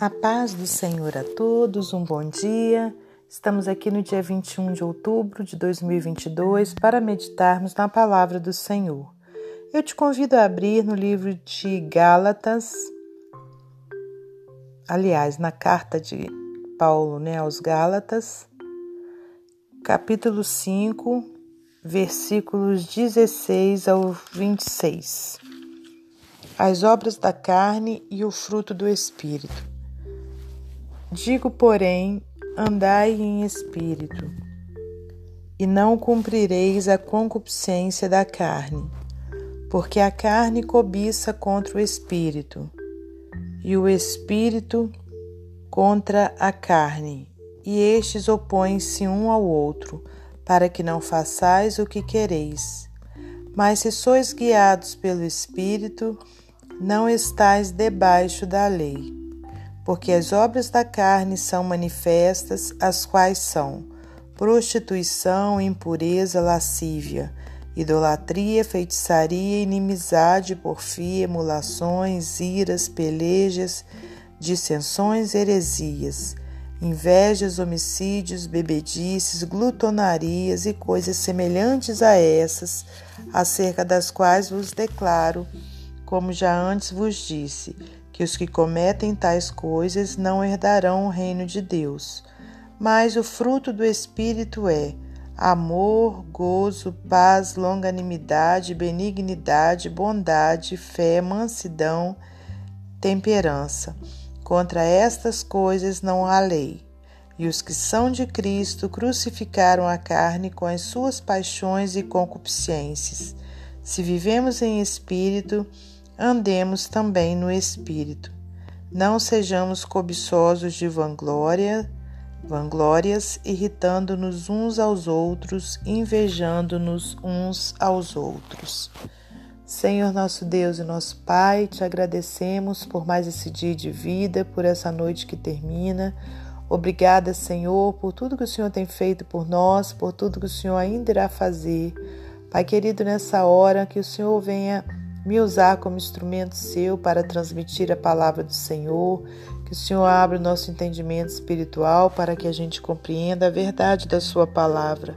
A paz do Senhor a todos, um bom dia. Estamos aqui no dia 21 de outubro de 2022 para meditarmos na palavra do Senhor. Eu te convido a abrir no livro de Gálatas, aliás, na carta de Paulo né, aos Gálatas, capítulo 5, versículos 16 ao 26. As obras da carne e o fruto do Espírito. Digo, porém, andai em espírito, e não cumprireis a concupiscência da carne, porque a carne cobiça contra o espírito, e o espírito contra a carne, e estes opõem-se um ao outro, para que não façais o que quereis. Mas se sois guiados pelo espírito, não estais debaixo da lei porque as obras da carne são manifestas, as quais são prostituição, impureza, lascívia, idolatria, feitiçaria, inimizade, porfia, emulações, iras, pelejas, dissensões, heresias, invejas, homicídios, bebedices, glutonarias e coisas semelhantes a essas, acerca das quais vos declaro, como já antes vos disse, que os que cometem tais coisas não herdarão o reino de Deus. Mas o fruto do Espírito é amor, gozo, paz, longanimidade, benignidade, bondade, fé, mansidão, temperança. Contra estas coisas não há lei. E os que são de Cristo crucificaram a carne com as suas paixões e concupiscências. Se vivemos em espírito, andemos também no espírito. Não sejamos cobiçosos de vanglória, vanglórias, irritando-nos uns aos outros, invejando-nos uns aos outros. Senhor nosso Deus e nosso Pai, te agradecemos por mais esse dia de vida, por essa noite que termina. Obrigada, Senhor, por tudo que o Senhor tem feito por nós, por tudo que o Senhor ainda irá fazer. Pai querido, nessa hora que o Senhor venha me usar como instrumento seu para transmitir a palavra do Senhor, que o Senhor abra o nosso entendimento espiritual para que a gente compreenda a verdade da sua palavra.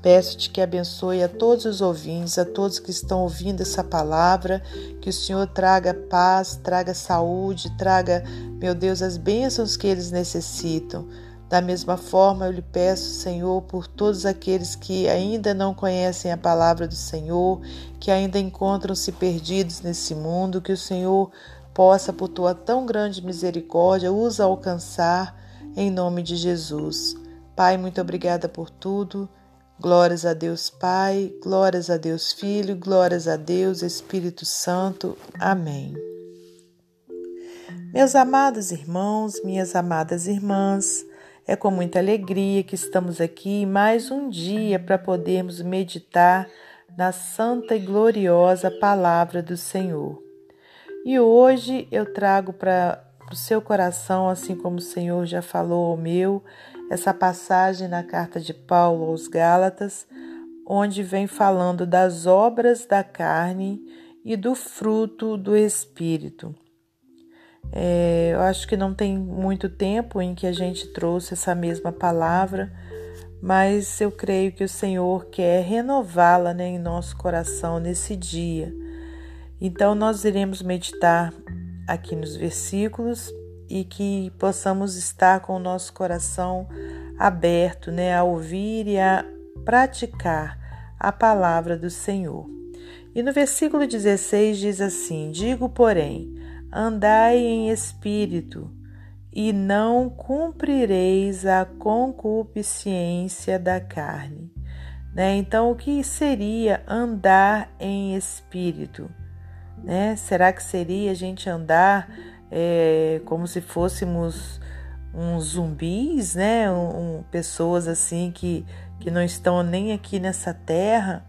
Peço-te que abençoe a todos os ouvintes, a todos que estão ouvindo essa palavra, que o Senhor traga paz, traga saúde, traga, meu Deus, as bênçãos que eles necessitam. Da mesma forma, eu lhe peço, Senhor, por todos aqueles que ainda não conhecem a palavra do Senhor, que ainda encontram-se perdidos nesse mundo, que o Senhor possa, por tua tão grande misericórdia, os alcançar em nome de Jesus. Pai, muito obrigada por tudo. Glórias a Deus Pai, glórias a Deus Filho, glórias a Deus Espírito Santo. Amém. Meus amados irmãos, minhas amadas irmãs, é com muita alegria que estamos aqui mais um dia para podermos meditar na santa e gloriosa palavra do Senhor. E hoje eu trago para o seu coração, assim como o Senhor já falou ao meu, essa passagem na carta de Paulo aos Gálatas, onde vem falando das obras da carne e do fruto do Espírito. É, eu acho que não tem muito tempo em que a gente trouxe essa mesma palavra, mas eu creio que o Senhor quer renová-la né, em nosso coração nesse dia. Então, nós iremos meditar aqui nos versículos e que possamos estar com o nosso coração aberto né, a ouvir e a praticar a palavra do Senhor. E no versículo 16 diz assim: Digo, porém, andai em espírito, e não cumprireis a concupiscência da carne. Né? Então, o que seria andar em espírito? Né? Será que seria a gente andar é, como se fôssemos uns zumbis, né? Um, um, pessoas assim que, que não estão nem aqui nessa terra?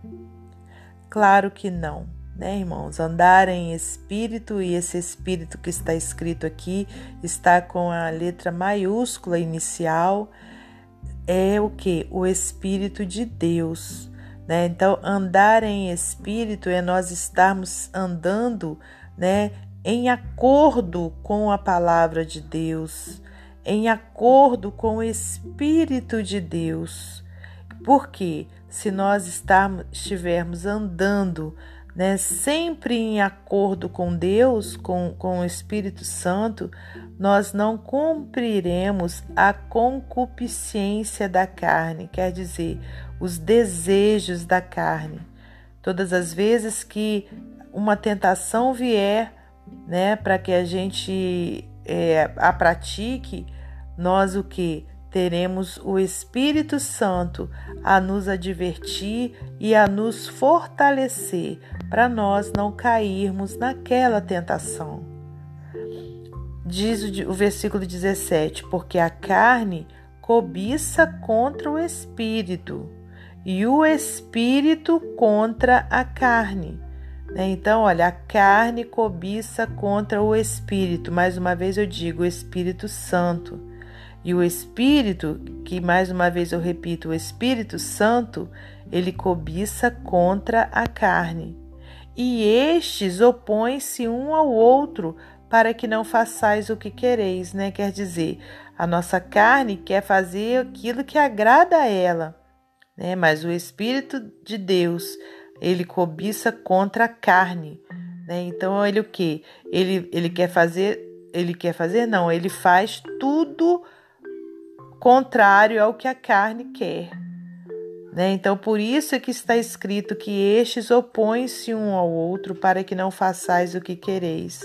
Claro que não né, irmãos? Andar em espírito, e esse espírito que está escrito aqui está com a letra maiúscula inicial, é o que? O Espírito de Deus. Né? Então, andar em espírito é nós estarmos andando né, em acordo com a palavra de Deus, em acordo com o Espírito de Deus. Porque se nós estarmos, estivermos andando né, sempre em acordo com Deus, com, com o Espírito Santo, nós não cumpriremos a concupiscência da carne, quer dizer, os desejos da carne. Todas as vezes que uma tentação vier, né, para que a gente é, a pratique, nós o que? Teremos o Espírito Santo a nos advertir e a nos fortalecer para nós não cairmos naquela tentação. Diz o versículo 17: Porque a carne cobiça contra o espírito, e o espírito contra a carne. Né? Então, olha, a carne cobiça contra o espírito. Mais uma vez eu digo, o Espírito Santo. E o espírito, que mais uma vez eu repito, o Espírito Santo, ele cobiça contra a carne e estes opõem-se um ao outro para que não façais o que quereis, né? Quer dizer, a nossa carne quer fazer aquilo que agrada a ela, né? Mas o Espírito de Deus, ele cobiça contra a carne, né? Então ele o que? Ele, ele quer fazer, ele quer fazer não, ele faz tudo contrário ao que a carne quer. Né? Então, por isso é que está escrito que estes opõem-se um ao outro para que não façais o que quereis.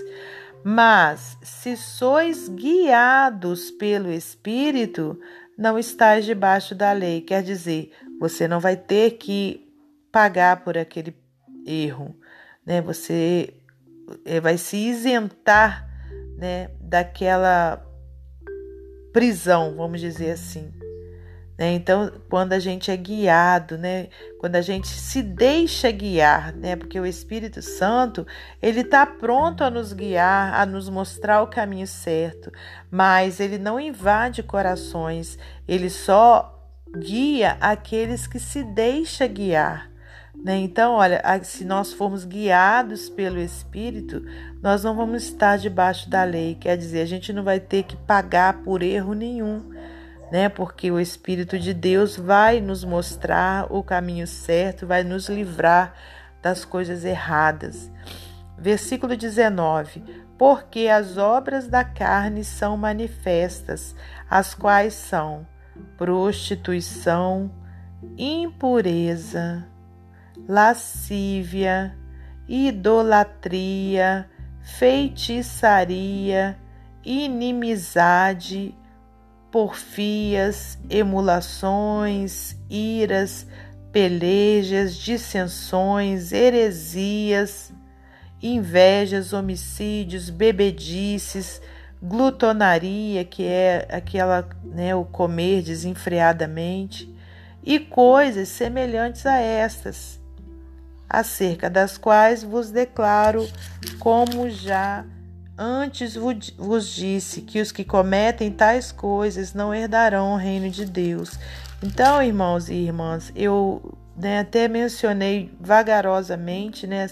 Mas, se sois guiados pelo Espírito, não estáis debaixo da lei. Quer dizer, você não vai ter que pagar por aquele erro. Né? Você eh, vai se isentar né, daquela prisão, vamos dizer assim. Né? Então, quando a gente é guiado, né? quando a gente se deixa guiar, né? porque o Espírito Santo ele está pronto a nos guiar, a nos mostrar o caminho certo, mas ele não invade corações, ele só guia aqueles que se deixa guiar. Né? Então, olha, se nós formos guiados pelo Espírito, nós não vamos estar debaixo da lei, quer dizer, a gente não vai ter que pagar por erro nenhum né? Porque o Espírito de Deus vai nos mostrar o caminho certo, vai nos livrar das coisas erradas. Versículo 19: Porque as obras da carne são manifestas, as quais são prostituição, impureza, lascívia, idolatria, feitiçaria, inimizade, porfias, emulações, iras, pelejas, dissensões, heresias, invejas, homicídios, bebedices, glutonaria, que é aquela, né, o comer desenfreadamente, e coisas semelhantes a estas, acerca das quais vos declaro, como já Antes vos disse que os que cometem tais coisas não herdarão o reino de Deus. Então, irmãos e irmãs, eu né, até mencionei vagarosamente né,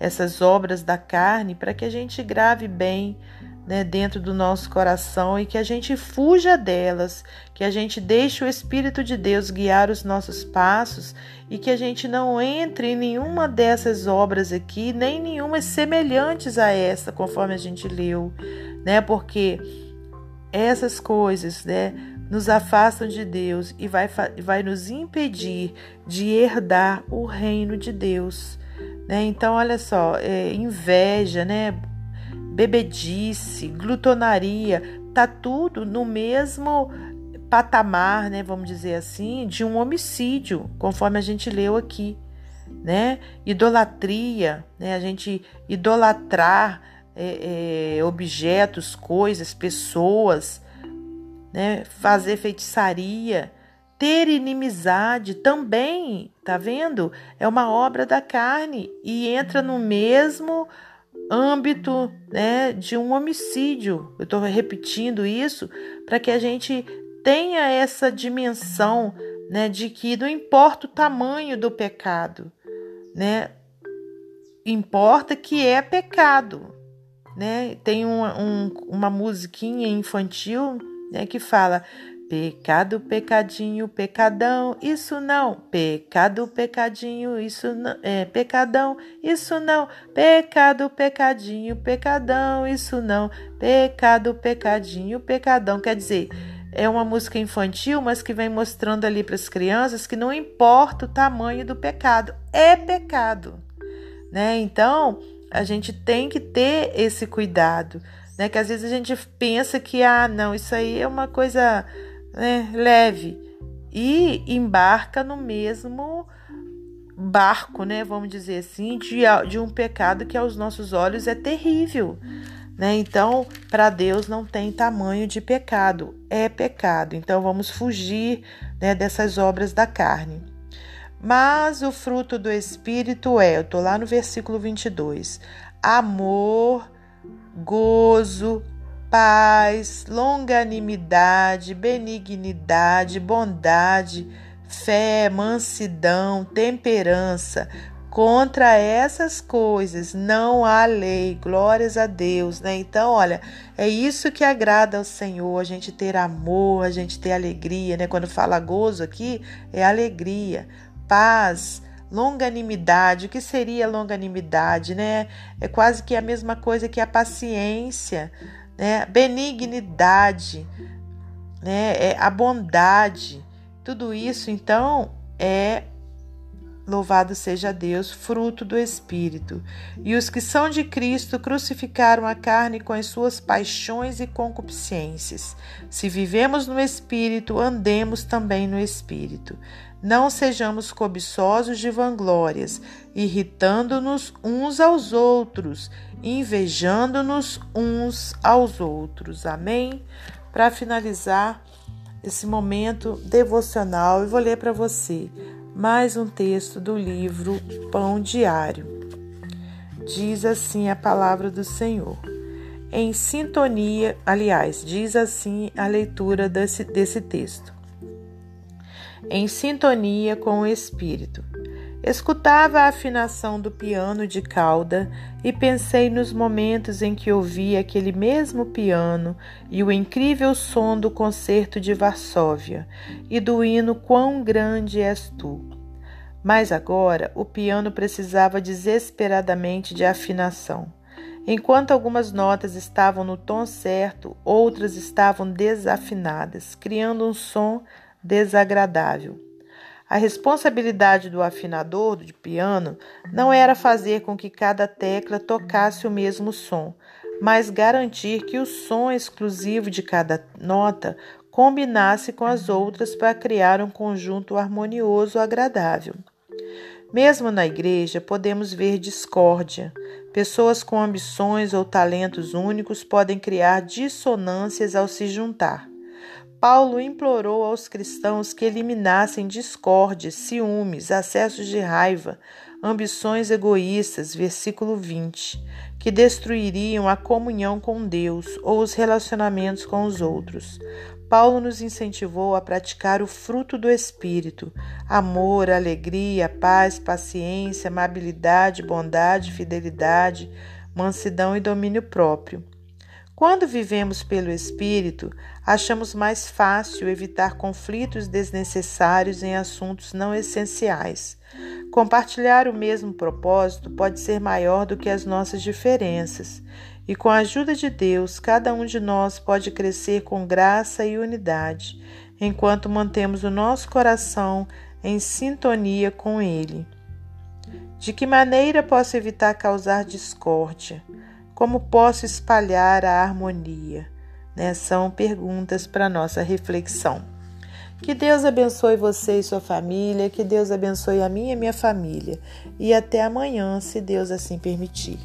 essas obras da carne para que a gente grave bem né, dentro do nosso coração e que a gente fuja delas, que a gente deixe o Espírito de Deus guiar os nossos passos e que a gente não entre em nenhuma dessas obras aqui, nem nenhuma semelhantes a essa, conforme a gente leu, né? Porque essas coisas, né, nos afastam de Deus e vai, vai nos impedir de herdar o reino de Deus. Né? Então, olha só, é, inveja, né? Bebedice, glutonaria, tá tudo no mesmo patamar, né, vamos dizer assim, de um homicídio, conforme a gente leu aqui, né? Idolatria, né? A gente idolatrar é, é, objetos, coisas, pessoas, né? Fazer feitiçaria, ter inimizade também, tá vendo? É uma obra da carne e entra no mesmo âmbito né, de um homicídio. Eu estou repetindo isso para que a gente tenha essa dimensão né, de que não importa o tamanho do pecado, né, importa que é pecado. né? Tem uma, um, uma musiquinha infantil né, que fala Pecado, pecadinho, pecadão, isso não. Pecado, pecadinho, isso não. É, pecadão, isso não. Pecado, pecadinho, pecadão, isso não. Pecado, pecadinho, pecadão. Quer dizer, é uma música infantil, mas que vem mostrando ali para as crianças que não importa o tamanho do pecado, é pecado, né? Então, a gente tem que ter esse cuidado, né? Que às vezes a gente pensa que ah, não, isso aí é uma coisa né, leve e embarca no mesmo barco, né? Vamos dizer assim, de, de um pecado que aos nossos olhos é terrível. Né? Então, para Deus não tem tamanho de pecado, é pecado. Então, vamos fugir né, dessas obras da carne. Mas o fruto do Espírito é, eu estou lá no versículo 22, amor, gozo, paz, longanimidade, benignidade, bondade, fé, mansidão, temperança. Contra essas coisas não há lei, glórias a Deus, né? Então, olha, é isso que agrada ao Senhor, a gente ter amor, a gente ter alegria, né? Quando fala gozo aqui, é alegria, paz, longanimidade. O que seria longanimidade, né? É quase que a mesma coisa que a paciência, né? Benignidade, né? É a bondade. Tudo isso, então, é Louvado seja Deus, fruto do Espírito. E os que são de Cristo crucificaram a carne com as suas paixões e concupiscências. Se vivemos no Espírito, andemos também no Espírito. Não sejamos cobiçosos de vanglórias, irritando-nos uns aos outros, invejando-nos uns aos outros. Amém? Para finalizar esse momento devocional, eu vou ler para você mais um texto do livro Pão Diário. Diz assim a palavra do Senhor. Em sintonia, aliás, diz assim a leitura desse, desse texto. Em sintonia com o Espírito. Escutava a afinação do piano de cauda e pensei nos momentos em que ouvi aquele mesmo piano e o incrível som do concerto de Varsóvia e do hino Quão grande és tu. Mas agora o piano precisava desesperadamente de afinação. Enquanto algumas notas estavam no tom certo, outras estavam desafinadas, criando um som desagradável. A responsabilidade do afinador de piano não era fazer com que cada tecla tocasse o mesmo som, mas garantir que o som exclusivo de cada nota combinasse com as outras para criar um conjunto harmonioso agradável. Mesmo na igreja, podemos ver discórdia. Pessoas com ambições ou talentos únicos podem criar dissonâncias ao se juntar. Paulo implorou aos cristãos que eliminassem discórdias, ciúmes, acessos de raiva, ambições egoístas, versículo 20, que destruiriam a comunhão com Deus ou os relacionamentos com os outros. Paulo nos incentivou a praticar o fruto do Espírito: amor, alegria, paz, paciência, amabilidade, bondade, fidelidade, mansidão e domínio próprio. Quando vivemos pelo Espírito, achamos mais fácil evitar conflitos desnecessários em assuntos não essenciais. Compartilhar o mesmo propósito pode ser maior do que as nossas diferenças e com a ajuda de Deus, cada um de nós pode crescer com graça e unidade, enquanto mantemos o nosso coração em sintonia com Ele. De que maneira posso evitar causar discórdia? Como posso espalhar a harmonia? Né? São perguntas para nossa reflexão. Que Deus abençoe você e sua família, que Deus abençoe a minha e minha família. E até amanhã, se Deus assim permitir.